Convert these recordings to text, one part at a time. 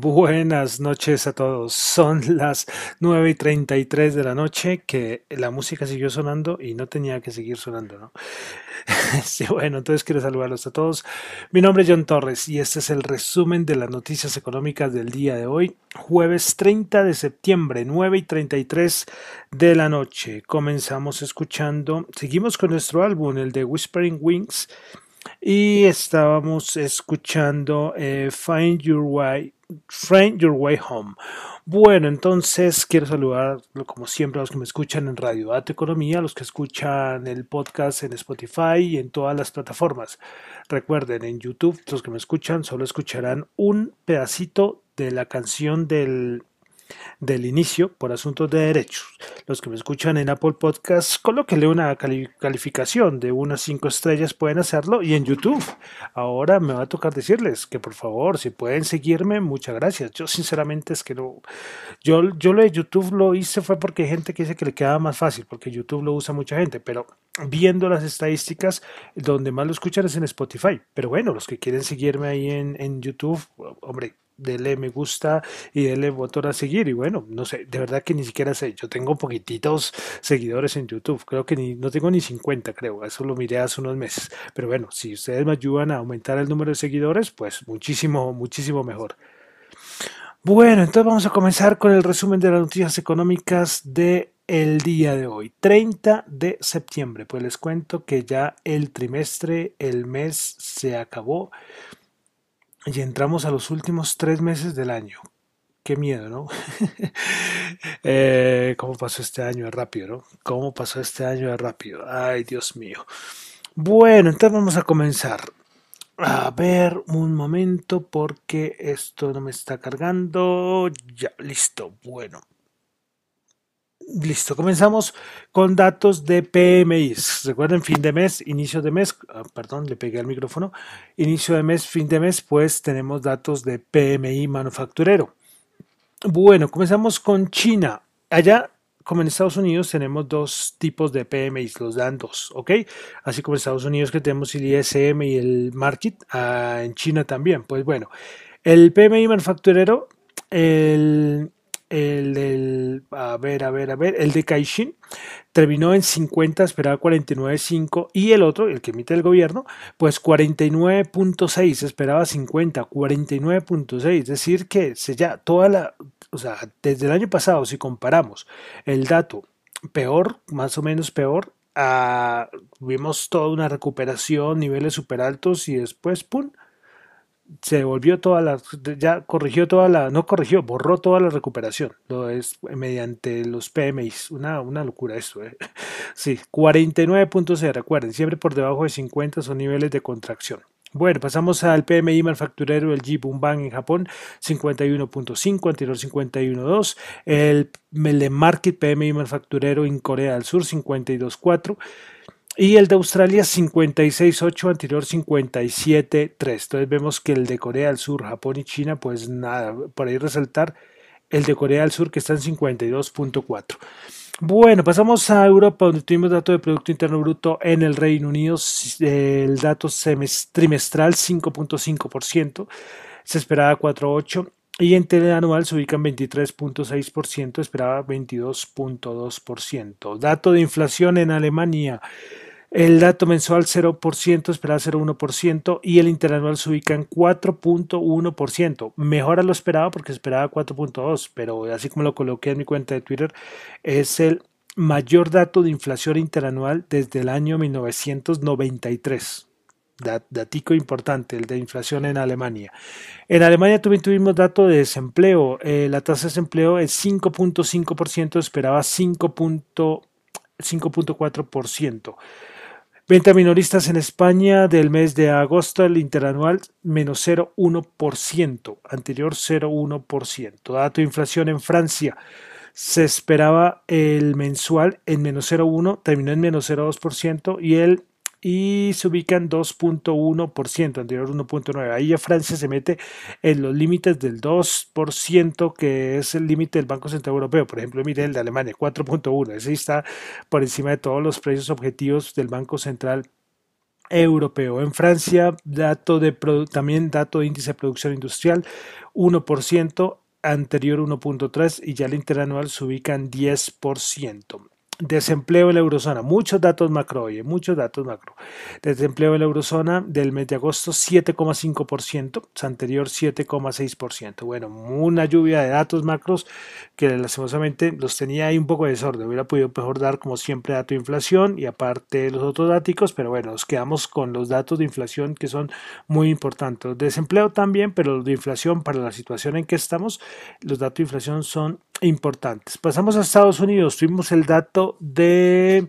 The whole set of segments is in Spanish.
Buenas noches a todos. Son las 9 y 33 de la noche que la música siguió sonando y no tenía que seguir sonando, ¿no? Bueno, entonces quiero saludarlos a todos. Mi nombre es John Torres y este es el resumen de las noticias económicas del día de hoy, jueves 30 de septiembre, 9 y 33 de la noche. Comenzamos escuchando, seguimos con nuestro álbum, el de Whispering Wings, y estábamos escuchando eh, Find Your Way Find Your Way Home. Bueno, entonces quiero saludar, como siempre, a los que me escuchan en Radio Data Economía, a los que escuchan el podcast en Spotify y en todas las plataformas. Recuerden, en YouTube, los que me escuchan solo escucharán un pedacito de la canción del del inicio por asuntos de derechos. Los que me escuchan en Apple Podcasts, colóquenle una calificación de unas 5 estrellas, pueden hacerlo. Y en YouTube, ahora me va a tocar decirles que por favor, si pueden seguirme, muchas gracias. Yo sinceramente es que no, yo, yo lo de YouTube lo hice fue porque hay gente que dice que le quedaba más fácil, porque YouTube lo usa mucha gente, pero viendo las estadísticas, donde más lo escuchan es en Spotify. Pero bueno, los que quieren seguirme ahí en, en YouTube, hombre, dele me gusta y dele botón a seguir. Y bueno, no sé, de verdad que ni siquiera sé. Yo tengo poquititos seguidores en YouTube. Creo que ni, no tengo ni 50, creo. Eso lo miré hace unos meses. Pero bueno, si ustedes me ayudan a aumentar el número de seguidores, pues muchísimo, muchísimo mejor. Bueno, entonces vamos a comenzar con el resumen de las noticias económicas de el día de hoy, 30 de septiembre. Pues les cuento que ya el trimestre, el mes se acabó. Y entramos a los últimos tres meses del año. Qué miedo, ¿no? eh, ¿Cómo pasó este año de rápido, no? ¿Cómo pasó este año de rápido? Ay, Dios mío. Bueno, entonces vamos a comenzar. A ver, un momento porque esto no me está cargando. Ya, listo. Bueno, Listo, comenzamos con datos de PMI. Recuerden, fin de mes, inicio de mes, ah, perdón, le pegué al micrófono. Inicio de mes, fin de mes, pues tenemos datos de PMI manufacturero. Bueno, comenzamos con China. Allá, como en Estados Unidos, tenemos dos tipos de PMI, los dan dos, ¿ok? Así como en Estados Unidos que tenemos el ISM y el Market, ah, en China también. Pues bueno, el PMI manufacturero, el el a ver, a ver, a ver, el de Caixin terminó en 50, esperaba 49.5 y el otro, el que emite el gobierno, pues 49.6, esperaba 50, 49.6, es decir que se ya toda la, o sea, desde el año pasado si comparamos el dato peor, más o menos peor, a, vimos toda una recuperación, niveles super altos y después, ¡pum!, se volvió toda la, ya corrigió toda la, no corrigió, borró toda la recuperación, lo es mediante los PMIs, una, una locura esto, ¿eh? sí, 49.0, recuerden, siempre por debajo de 50 son niveles de contracción. Bueno, pasamos al PMI manufacturero del Jibun en Japón, 51.5, anterior 51.2. El, el PMI manufacturero en Corea del Sur, 52.4. Y el de Australia 56.8, anterior 57.3. Entonces vemos que el de Corea del Sur, Japón y China, pues nada, por ahí resaltar el de Corea del Sur que está en 52.4. Bueno, pasamos a Europa donde tuvimos dato de Producto Interno Bruto en el Reino Unido, el dato trimestral 5.5%, se esperaba 4.8% y en anual se ubica en 23.6%, esperaba 22.2%. Dato de inflación en Alemania el dato mensual 0%, esperaba 0,1% y el interanual se ubica en 4.1%. Mejor a lo esperado porque esperaba 4.2%, pero así como lo coloqué en mi cuenta de Twitter, es el mayor dato de inflación interanual desde el año 1993. Datico importante, el de inflación en Alemania. En Alemania también tuvimos dato de desempleo. Eh, la tasa de desempleo es 5.5%, esperaba 5.4%. Venta minoristas en España del mes de agosto, el interanual menos 0,1%, anterior 0,1%. Dato de inflación en Francia, se esperaba el mensual en menos 0,1, terminó en menos 0,2% y el y se ubica en 2.1%, anterior 1.9%. Ahí ya Francia se mete en los límites del 2%, que es el límite del Banco Central Europeo. Por ejemplo, mire el de Alemania, 4.1%. Ese está por encima de todos los precios objetivos del Banco Central europeo. En Francia, dato de también dato de índice de producción industrial, 1%, anterior 1.3 y ya el interanual se ubica en 10%. Desempleo en la eurozona, muchos datos macro, oye, muchos datos macro. Desempleo en la eurozona del mes de agosto 7,5%, anterior 7,6%. Bueno, una lluvia de datos macros que lastimosamente los tenía ahí un poco de desorden. Hubiera podido mejor dar como siempre dato de inflación y aparte los otros datos, pero bueno, nos quedamos con los datos de inflación que son muy importantes. Desempleo también, pero los de inflación para la situación en que estamos, los datos de inflación son importantes. Pasamos a Estados Unidos, tuvimos el dato de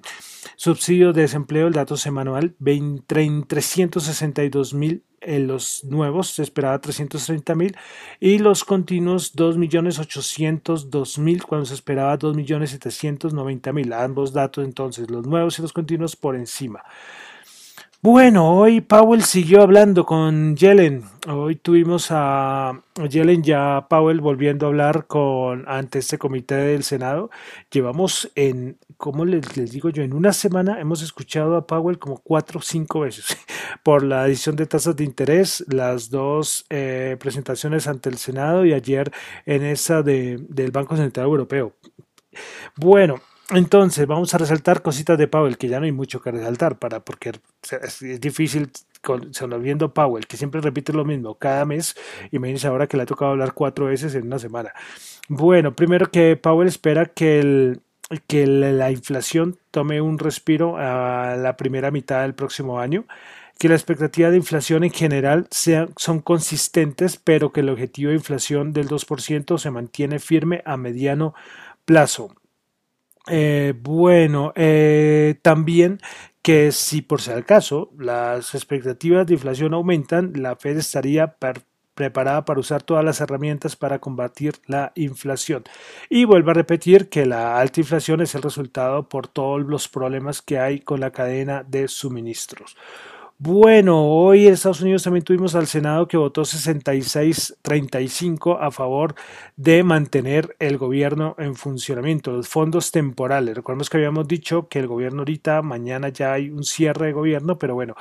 subsidio de desempleo, el dato semanal, 362 mil en los nuevos, se esperaba 330 mil, y los continuos 2.802.000 cuando se esperaba 2.790.000. Ambos datos entonces, los nuevos y los continuos por encima. Bueno, hoy Powell siguió hablando con Yellen. Hoy tuvimos a Yellen ya Powell volviendo a hablar con ante este comité del Senado. Llevamos en, ¿cómo les, digo yo? En una semana hemos escuchado a Powell como cuatro o cinco veces por la adición de tasas de interés, las dos eh, presentaciones ante el Senado y ayer en esa de, del Banco Central Europeo. Bueno, entonces, vamos a resaltar cositas de Powell, que ya no hay mucho que resaltar, para, porque es, difícil, con, viendo Powell, que siempre repite lo mismo cada mes, imagínense ahora que le ha tocado hablar cuatro veces en una semana. Bueno, primero que Powell espera que, que la inflación tome un respiro a la primera mitad del próximo año, que la expectativa de inflación en general sea, son consistentes, pero que el objetivo de inflación del 2% se mantiene firme a mediano plazo. Eh, bueno, eh, también que si por si al caso las expectativas de inflación aumentan, la Fed estaría preparada para usar todas las herramientas para combatir la inflación. Y vuelvo a repetir que la alta inflación es el resultado por todos los problemas que hay con la cadena de suministros. Bueno, hoy en Estados Unidos también tuvimos al Senado que votó 66-35 a favor de mantener el gobierno en funcionamiento, los fondos temporales. Recordemos que habíamos dicho que el gobierno ahorita, mañana ya hay un cierre de gobierno, pero bueno,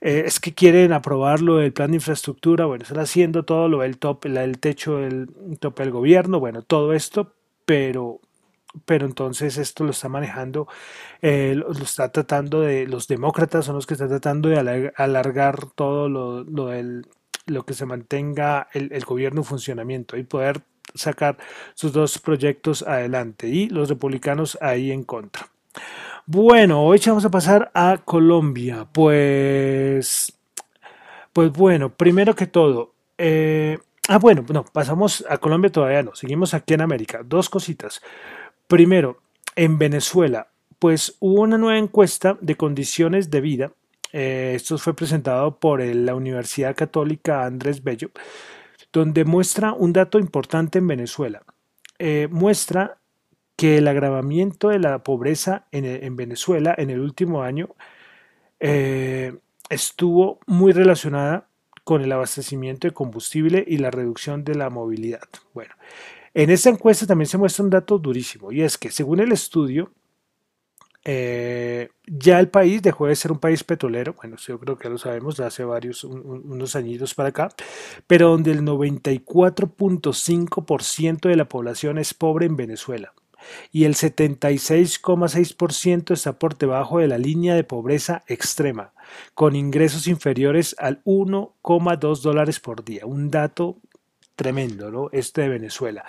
eh, es que quieren aprobar lo del plan de infraestructura, bueno, están haciendo todo lo del top, el techo del tope del gobierno, bueno, todo esto, pero pero entonces esto lo está manejando, eh, lo, está tratando de, los demócratas son los que están tratando de alargar todo lo, lo, lo que se mantenga el, el, gobierno en funcionamiento y poder sacar sus dos proyectos adelante y los republicanos ahí en contra. Bueno, hoy vamos a pasar a Colombia. Pues, pues bueno, primero que todo, eh, ah bueno, no, pasamos a Colombia todavía no, seguimos aquí en América. Dos cositas. Primero, en Venezuela, pues hubo una nueva encuesta de condiciones de vida. Eh, esto fue presentado por la Universidad Católica Andrés Bello, donde muestra un dato importante en Venezuela. Eh, muestra que el agravamiento de la pobreza en, Venezuela en el último año eh, estuvo muy relacionada con el abastecimiento de combustible y la reducción de la movilidad. Bueno, en esta encuesta también se muestra un dato durísimo y es que según el estudio, eh, ya el país dejó de ser un país petrolero, bueno, yo creo que lo sabemos, hace varios, unos añitos para acá, pero donde el 94.5% de la población es pobre en Venezuela y el 76,6% está por debajo de la línea de pobreza extrema, con ingresos inferiores al 1,2 dólares por día, un dato tremendo, ¿no? Este de Venezuela.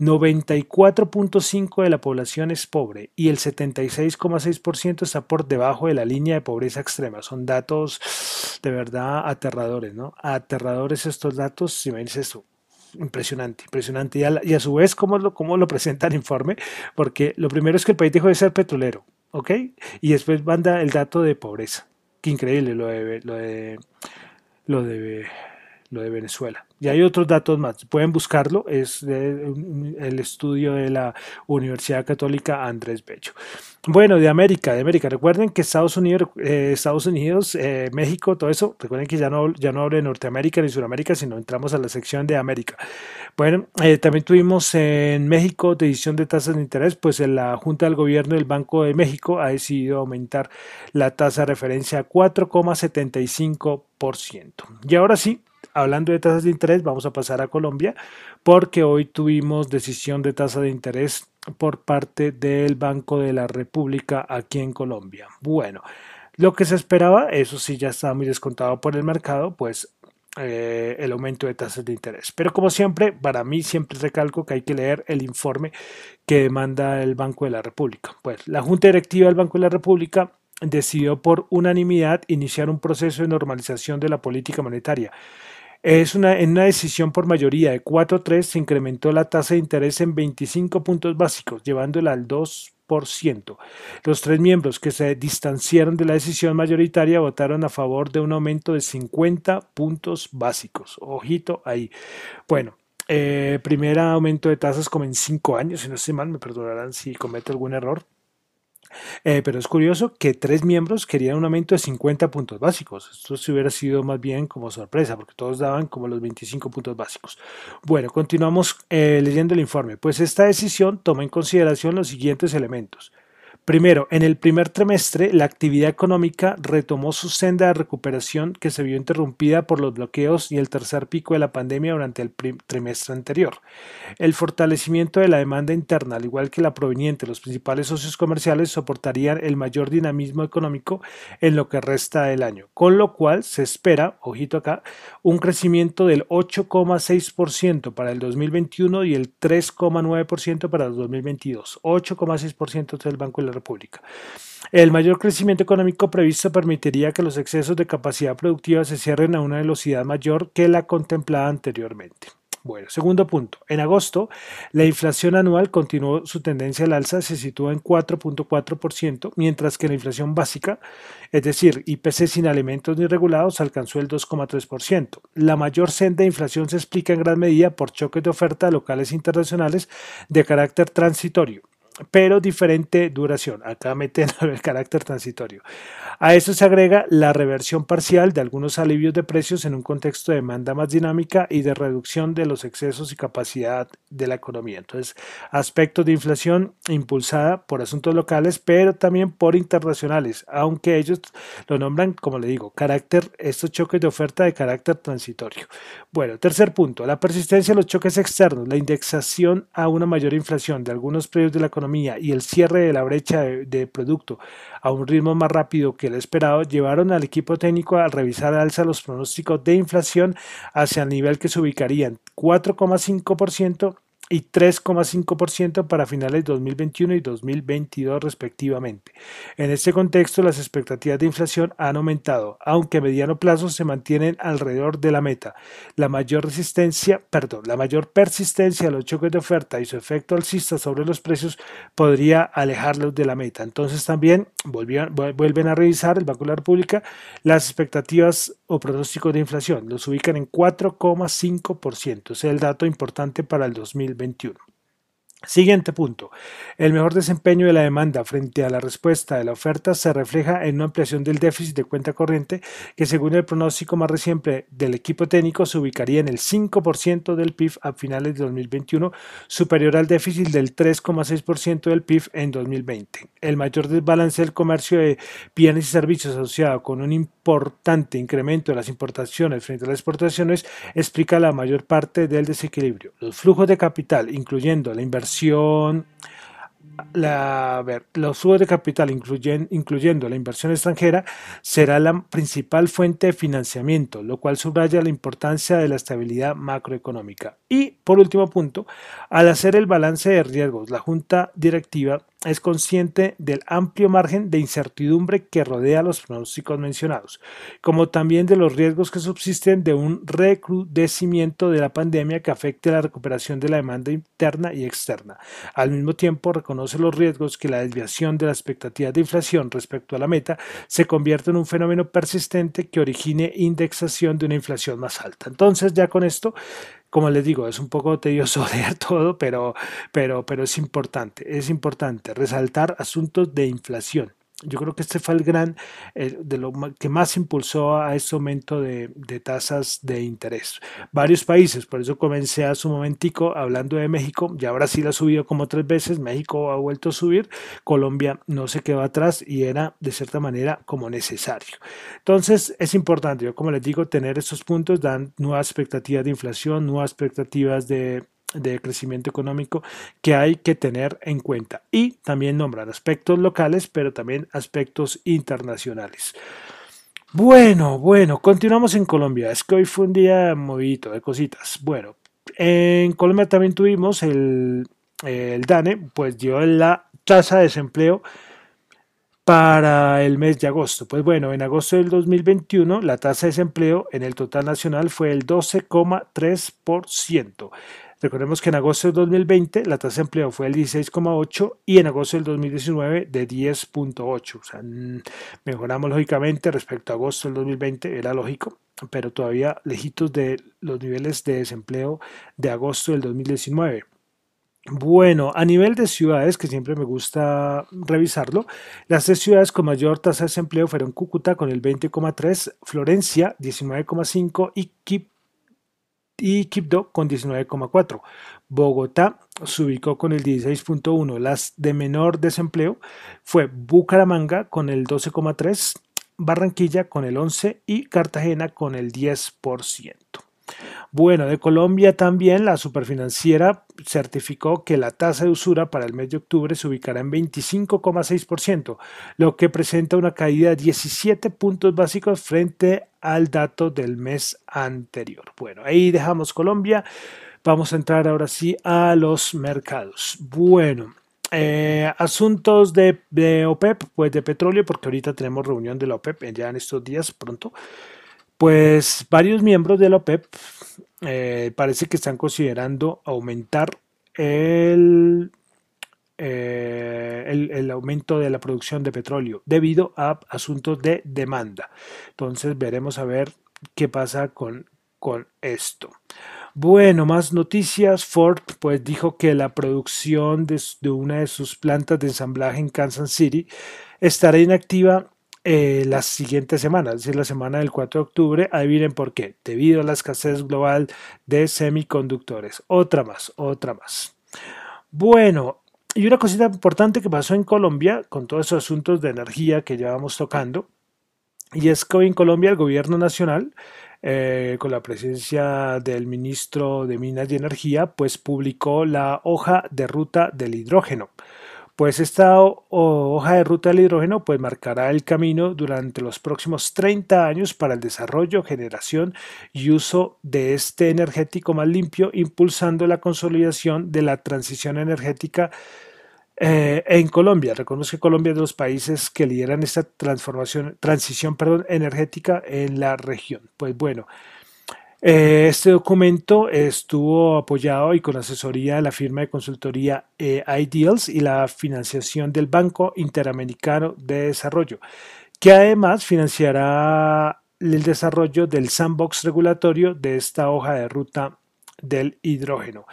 94.5 de la población es pobre y el 76,6% está por debajo de la línea de pobreza extrema. Son datos de verdad aterradores, ¿no? Aterradores estos datos, si me dices eso. Impresionante, impresionante. Y a, su vez, ¿cómo lo, ¿cómo lo presenta el informe? Porque lo primero es que el país dejó de ser petrolero, ¿ok? Y después manda el dato de pobreza. Qué increíble lo de, lo de, lo de lo de Venezuela. Y hay otros datos más, pueden buscarlo, es el estudio de la Universidad Católica Andrés Bello. Bueno, de América, de América. Recuerden que Estados Unidos, eh, eh, México, todo eso. Recuerden que ya no, ya no hablo de Norteamérica ni Sudamérica, sino entramos a la sección de América. Bueno, eh, también tuvimos en México decisión de tasas de interés, pues la Junta del Gobierno del Banco de México ha decidido aumentar la tasa de referencia a 4,75%. Y ahora sí, hablando de tasas de interés, vamos a pasar a Colombia porque hoy tuvimos decisión de tasa de interés por parte del Banco de la República aquí en Colombia. Bueno, lo que se esperaba, eso sí ya estaba muy descontado por el mercado, pues eh, el aumento de tasas de interés. Pero como siempre, para mí siempre recalco que hay que leer el informe que manda el Banco de la República. Pues la Junta Directiva del Banco de la República decidió por unanimidad iniciar un proceso de normalización de la política monetaria es una, en una decisión por mayoría de 4-3 se incrementó la tasa de interés en 25 puntos básicos, llevándola al 2%. Los tres miembros que se distanciaron de la decisión mayoritaria votaron a favor de un aumento de 50 puntos básicos. Ojito ahí. Bueno, eh, primer aumento de tasas como en 5 años, si no estoy mal, me perdonarán si cometo algún error. Eh, pero es curioso que tres miembros querían un aumento de 50 puntos básicos. Esto se hubiera sido más bien como sorpresa, porque todos daban como los 25 puntos básicos. Bueno, continuamos eh, leyendo el informe. Pues esta decisión toma en consideración los siguientes elementos. Primero, en el primer trimestre, la actividad económica retomó su senda de recuperación que se vio interrumpida por los bloqueos y el tercer pico de la pandemia durante el trimestre anterior. El fortalecimiento de la demanda interna, al igual que la proveniente de los principales socios comerciales, soportarían el mayor dinamismo económico en lo que resta del año, con lo cual se espera, ojito acá, un crecimiento del 8,6% para el 2021 y el 3,9% para el 2022. 8,6% del Banco de República. El mayor crecimiento económico previsto permitiría que los excesos de capacidad productiva se cierren a una velocidad mayor que la contemplada anteriormente. Bueno, segundo punto. En agosto, la inflación anual continuó su tendencia al alza, se sitúa en 4.4%, mientras que la inflación básica, es decir, IPC sin alimentos ni regulados, alcanzó el 2.3%. La mayor senda de inflación se explica en gran medida por choques de oferta locales e internacionales de carácter transitorio pero diferente duración. Acá meten el carácter transitorio. A eso se agrega la reversión parcial de algunos alivios de precios en un contexto de demanda más dinámica y de reducción de los excesos y capacidad de la economía. Entonces, aspectos de inflación impulsada por asuntos locales, pero también por internacionales, aunque ellos lo nombran, como le digo, carácter, estos choques de oferta de carácter transitorio. Bueno, tercer punto, la persistencia de los choques externos, la indexación a una mayor inflación de algunos precios de la economía y el cierre de la brecha de, producto a un ritmo más rápido que el esperado llevaron al equipo técnico a revisar alza los pronósticos de inflación hacia el nivel que se ubicarían 4,5% y 3,5% para finales de 2021 y 2022 respectivamente. En este contexto, las expectativas de inflación han aumentado, aunque a mediano plazo se mantienen alrededor de la meta. La mayor resistencia, perdón, la mayor persistencia de los choques de oferta y su efecto alcista sobre los precios podría alejarlos de la meta. Entonces también vuelven a revisar el Banco República las expectativas o pronósticos de inflación. Los ubican en 4,5%. Es el dato importante para el 2020. 2021. Siguiente punto. El mejor desempeño de la demanda frente a la respuesta de la oferta se refleja en una ampliación del déficit de cuenta corriente que según el pronóstico más reciente del equipo técnico se ubicaría en el 5% del PIB a finales de 2021, superior al déficit del 3,6% del PIB en 2020. El mayor desbalance del comercio de bienes y servicios asociado con un importante incremento de las importaciones frente a las exportaciones explica la mayor parte del desequilibrio. Los flujos de capital, incluyendo la inversión la, los flujos de capital, incluyendo la inversión extranjera, será la principal fuente de financiamiento, lo cual subraya la importancia de la estabilidad macroeconómica. Y, por último punto, al hacer el balance de riesgos, la Junta Directiva es consciente del amplio margen de incertidumbre que rodea los pronósticos mencionados, como también de los riesgos que subsisten de un recrudecimiento de la pandemia que afecte la recuperación de la demanda interna y externa. Al mismo tiempo, reconoce los riesgos que la desviación de la expectativa de inflación respecto a la meta se convierta en un fenómeno persistente que origine indexación de una inflación más alta. Entonces, ya con esto como les digo, es un poco tedioso leer todo, pero, pero, pero es importante, es importante resaltar asuntos de inflación. Yo creo que este fue el gran, eh, de lo que más impulsó a este aumento de, tasas de interés. Varios países, por eso comencé a su momentico hablando de México, ya Brasil ha subido como tres veces, México ha vuelto a subir, Colombia no se quedó atrás y era de cierta manera como necesario. Entonces es importante, yo como les digo, tener estos puntos dan nuevas expectativas de inflación, nuevas expectativas de de crecimiento económico que hay que tener en cuenta. Y también nombran aspectos locales, pero también aspectos internacionales. Bueno, bueno, continuamos en Colombia. Es que hoy fue un día movidito de cositas. Bueno, en Colombia también tuvimos el, el DANE, pues dio la tasa de desempleo para el mes de agosto. Pues bueno, en agosto del 2021 la tasa de desempleo en el total nacional fue el 12,3%. Recordemos que en agosto del 2020 la tasa de empleo fue el 16,8 y en agosto del 2019 de 10,8. O sea, mejoramos lógicamente respecto a agosto del 2020, era lógico, pero todavía lejitos de los niveles de desempleo de agosto del 2019. Bueno, a nivel de ciudades, que siempre me gusta revisarlo, las tres ciudades con mayor tasa de desempleo fueron Cúcuta con el 20,3, Florencia 19,5 y Quito y Quibdó con 19,4. Bogotá se ubicó con el 16.1. Las de menor desempleo fue Bucaramanga con el 12,3, Barranquilla con el 11 y Cartagena con el 10%. Bueno, de Colombia también la superfinanciera certificó que la tasa de usura para el mes de octubre se ubicará en 25,6%, lo que presenta una caída de 17 puntos básicos frente al dato del mes anterior. Bueno, ahí dejamos Colombia. Vamos a entrar ahora sí a los mercados. Bueno, eh, asuntos de, de, OPEP, pues de petróleo, porque ahorita tenemos reunión de la OPEP ya en estos días pronto. Pues varios miembros de la OPEP eh, parece que están considerando aumentar el, eh, el, el, aumento de la producción de petróleo debido a asuntos de demanda. Entonces veremos a ver qué pasa con, con esto. Bueno, más noticias. Ford pues dijo que la producción de, de una de sus plantas de ensamblaje en Kansas City estará inactiva eh, la siguiente semana, es decir, la semana del 4 de octubre. Adivinen por qué. Debido a la escasez global de semiconductores. Otra más, otra más. Bueno, y una cosita importante que pasó en Colombia con todos esos asuntos de energía que llevamos tocando. Y es que hoy en Colombia el gobierno nacional, eh, con la presencia del ministro de Minas y Energía, pues publicó la hoja de ruta del hidrógeno pues esta hoja de ruta del hidrógeno pues marcará el camino durante los próximos 30 años para el desarrollo, generación y uso de este energético más limpio, impulsando la consolidación de la transición energética eh, en Colombia. Recordemos que Colombia es de los países que lideran esta transformación, transición perdón, energética en la región. Pues bueno, este documento estuvo apoyado y con asesoría de la firma de consultoría eh, Ideals y la financiación del Banco Interamericano de Desarrollo, que además financiará el desarrollo del sandbox regulatorio de esta hoja de ruta del hidrógeno.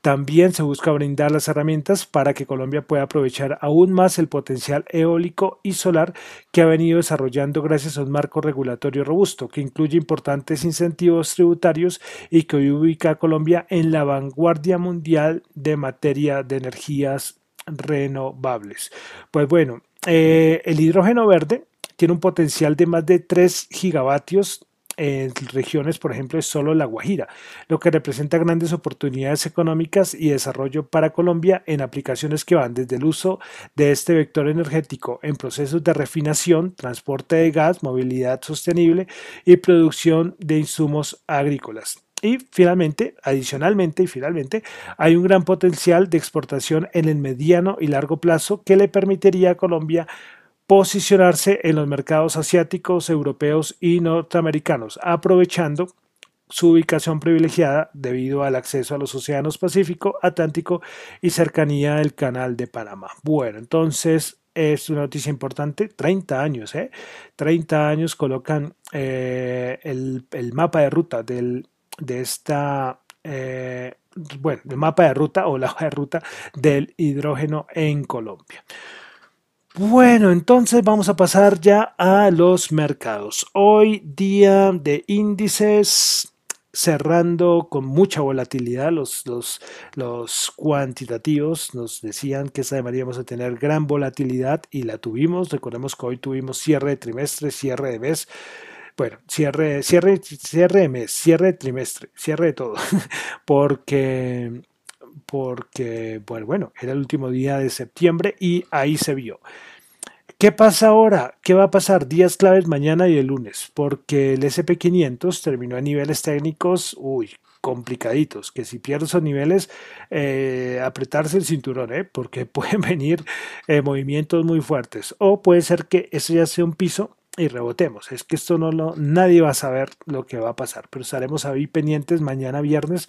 También se busca brindar las herramientas para que Colombia pueda aprovechar aún más el potencial eólico y solar que ha venido desarrollando gracias a un marco regulatorio robusto que incluye importantes incentivos tributarios y que hoy ubica a Colombia en la vanguardia mundial de materia de energías renovables. Pues bueno, eh, el hidrógeno verde tiene un potencial de más de 3 gigavatios en regiones, por ejemplo, es solo La Guajira, lo que representa grandes oportunidades económicas y desarrollo para Colombia en aplicaciones que van desde el uso de este vector energético en procesos de refinación, transporte de gas, movilidad sostenible y producción de insumos agrícolas. Y finalmente, adicionalmente y finalmente, hay un gran potencial de exportación en el mediano y largo plazo que le permitiría a Colombia posicionarse en los mercados asiáticos, europeos y norteamericanos, aprovechando su ubicación privilegiada debido al acceso a los océanos Pacífico, Atlántico y cercanía del Canal de Panamá. Bueno, entonces es una noticia importante, 30 años, ¿eh? 30 años colocan eh, el, mapa de ruta de esta, eh, bueno, el mapa de ruta o la hoja de ruta del hidrógeno en Colombia. Bueno, entonces vamos a pasar ya a los mercados. Hoy día de índices, cerrando con mucha volatilidad. Los, los, los, cuantitativos nos decían que deberíamos de tener gran volatilidad y la tuvimos. Recordemos que hoy tuvimos cierre de trimestre, cierre de mes. Bueno, cierre, cierre, cierre de mes, cierre de trimestre, cierre de todo. porque, porque, bueno, bueno, era el último día de septiembre y ahí se vio. ¿Qué pasa ahora? ¿Qué va a pasar? Días claves mañana y el lunes, porque el SP500 terminó a niveles técnicos, uy, complicaditos, que si pierde esos niveles, eh, apretarse el cinturón, ¿eh? porque pueden venir eh, movimientos muy fuertes, o puede ser que eso ya sea un piso y rebotemos. Es que esto no lo, nadie va a saber lo que va a pasar, pero estaremos ahí pendientes mañana viernes,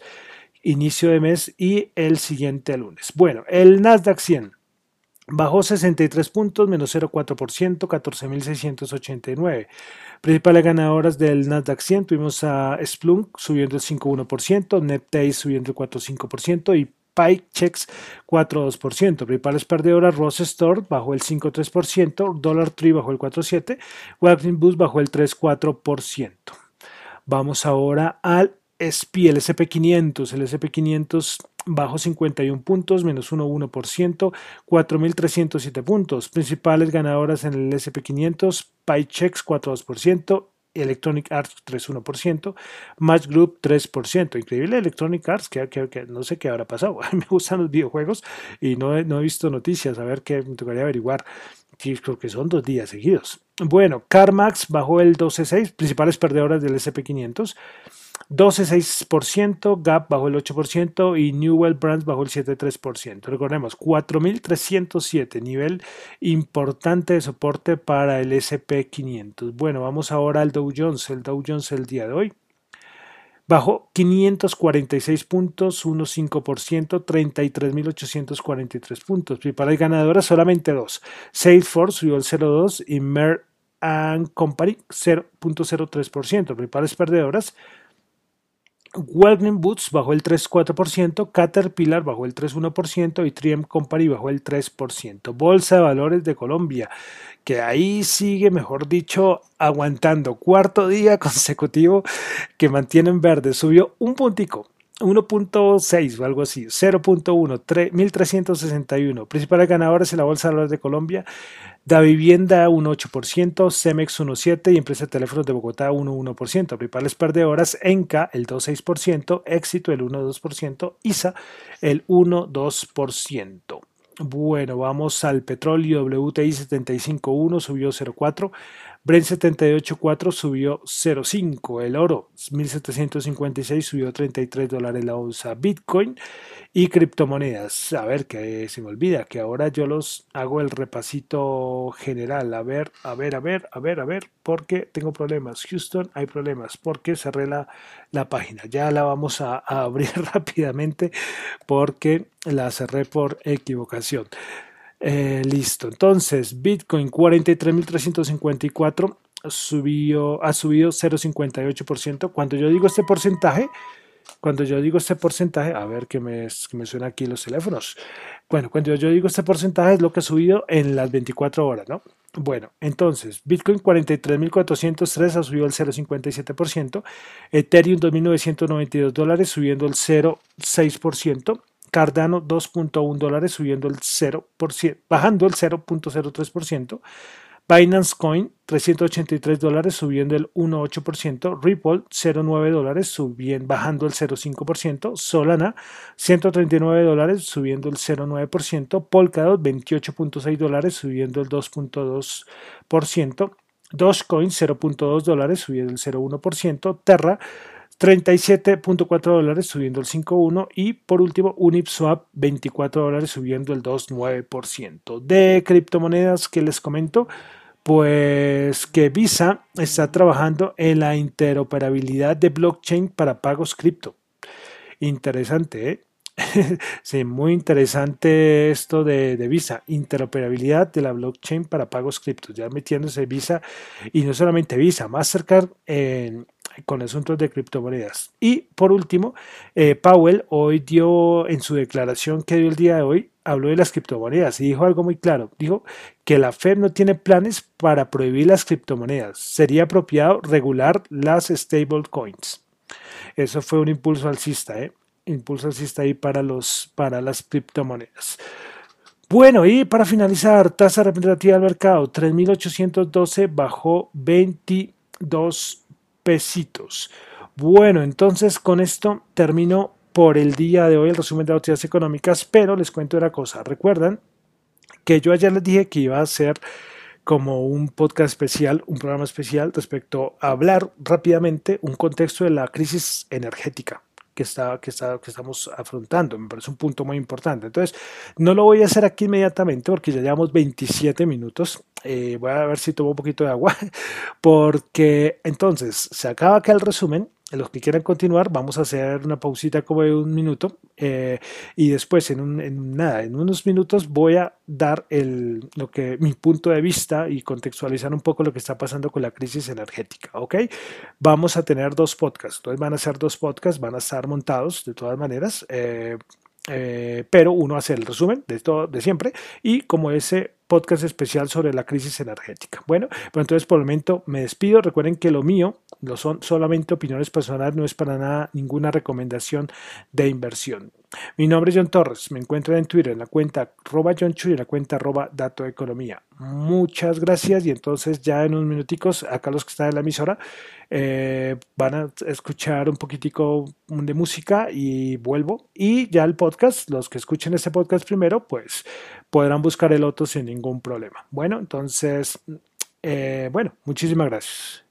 inicio de mes y el siguiente lunes. Bueno, el Nasdaq 100 Bajó 63 puntos, menos 0,4%, 14.689. Principales ganadoras del Nasdaq 100 tuvimos a Splunk subiendo el 5,1%, NetPay subiendo el 4,5% y PyChex 4,2%. Principales perdedoras, Ross Store bajó el 5,3%, Dollar Tree bajó el 4,7%, Walgreens Boost bajó el 3,4%. Vamos ahora al SPY, el SP500. El SP500 bajo 51 puntos, menos 1,1%, 4.307 puntos. Principales ganadoras en el SP500, PyChex 4,2%, Electronic Arts 3,1%, Match Group 3%. Increíble Electronic Arts, que, no sé qué habrá pasado. me gustan los videojuegos y no he, no he visto noticias, a ver qué me tocaría averiguar. Creo que son dos días seguidos. Bueno, CarMax bajó el 12,6, principales perdedoras del SP500. 12,6%, Gap bajó el 8% y Newell Brands bajó el 7,3%. Recordemos, 4.307, nivel importante de soporte para el SP500. Bueno, vamos ahora al Dow Jones. El Dow Jones el día de hoy bajó 546 puntos, 1,5%, 33.843 puntos. Para el ganadora solamente dos. Salesforce subió el 0,2 y Mer Company 0.03%. Principales perdedoras Walgreens Boots bajó el 3,4%, Caterpillar bajó el 3,1% y Triem Company bajó el 3%. Bolsa de Valores de Colombia, que ahí sigue, mejor dicho, aguantando. Cuarto día consecutivo que mantienen verde. Subió un puntico, 1.6 o algo así, 0.1, 1361. Principales ganadores en la Bolsa de Valores de Colombia. Da Vivienda 1,8%, Cemex 1,7% y Empresa de Teléfonos de Bogotá 1,1%. Principales perdedoras, Enca el 2,6%, Éxito el 1,2%, ISA el 1,2%. Bueno, vamos al petróleo WTI 75.1 subió 0.4, Brent 78.4 subió 0.5, el oro 1756 subió 33 dólares la onza, Bitcoin y criptomonedas. A ver, que se me olvida que ahora yo los hago el repasito general. A ver, a ver, a ver, a ver, a ver, porque tengo problemas. Houston, hay problemas porque cerré la, la página. Ya la vamos a, a abrir rápidamente porque la cerré por equivocación. Eh, listo, entonces Bitcoin 43.354 subió, ha subido 0,58%. Cuando yo digo este porcentaje, cuando yo digo este porcentaje, a ver que me, que suena aquí los teléfonos. Bueno, cuando yo digo este porcentaje es lo que ha subido en las 24 horas, ¿no? Bueno, entonces, Bitcoin 43.403 ha subido el 0,57%, Ethereum 2.992 dólares subiendo el 0,6%, Cardano 2.1 dólares subiendo el 0%, bajando el 0.03%, Binance Coin 383 dólares subiendo el 1.8%, Ripple 0.9 dólares bajando el 0.5%, Solana 139 dólares subiendo el 0.9%, Polkadot 28.6 dólares subiendo el 2.2%, Dogecoin 0.2 dólares subiendo el 0.1%, Terra 37.4 dólares subiendo el 5.1 y por último Unipswap 24 dólares subiendo el 2.9%. De criptomonedas que les comento, pues que Visa está trabajando en la interoperabilidad de blockchain para pagos cripto. Interesante, ¿eh? sí, muy interesante esto de, Visa, interoperabilidad de la blockchain para pagos criptos, ya metiéndose Visa y no solamente Visa, Mastercard en, con asuntos de criptomonedas. Y por último, eh, Powell hoy dio en su declaración que dio el día de hoy, habló de las criptomonedas y dijo algo muy claro. Dijo que la Fed no tiene planes para prohibir las criptomonedas. Sería apropiado regular las stablecoins. Eso fue un impulso alcista, ¿eh? Impulso alcista ahí para, los, para las criptomonedas. Bueno, y para finalizar, tasa representativa del mercado, 3.812 bajó 22 pesitos. Bueno, entonces con esto termino por el día de hoy el resumen de noticias económicas, pero les cuento una cosa. Recuerdan que yo ayer les dije que iba a ser como un podcast especial, un programa especial respecto a hablar rápidamente un contexto de la crisis energética que, está, que, está, que estamos afrontando. Me parece un punto muy importante. Entonces, no lo voy a hacer aquí inmediatamente porque ya llevamos 27 minutos. Eh, voy a ver si tomo un poquito de agua, porque entonces se acaba acá el resumen los que quieran continuar, vamos a hacer una pausita como de un minuto eh, y después en, un, nada, en unos minutos voy a dar lo que, mi punto de vista y contextualizar un poco lo que está pasando con la crisis energética, ¿ok? Vamos a tener dos podcasts, entonces van a ser dos podcasts, van a estar montados de todas maneras. Eh, eh, pero uno hace el resumen de todo de siempre y como ese podcast especial sobre la crisis energética. Bueno, pues entonces por el momento me despido. Recuerden que lo mío lo son solamente opiniones personales, no es para nada ninguna recomendación de inversión. Mi nombre es John Torres, me encuentran en Twitter en la cuenta arroba y en la cuenta arroba Dato Economía. Muchas gracias y entonces ya en unos minuticos, acá los que están en la emisora, eh, van a escuchar un poquitico de música y vuelvo. Y ya el podcast, los que escuchen este podcast primero, pues podrán buscar el otro sin ningún problema. Bueno, entonces, eh, bueno, muchísimas gracias.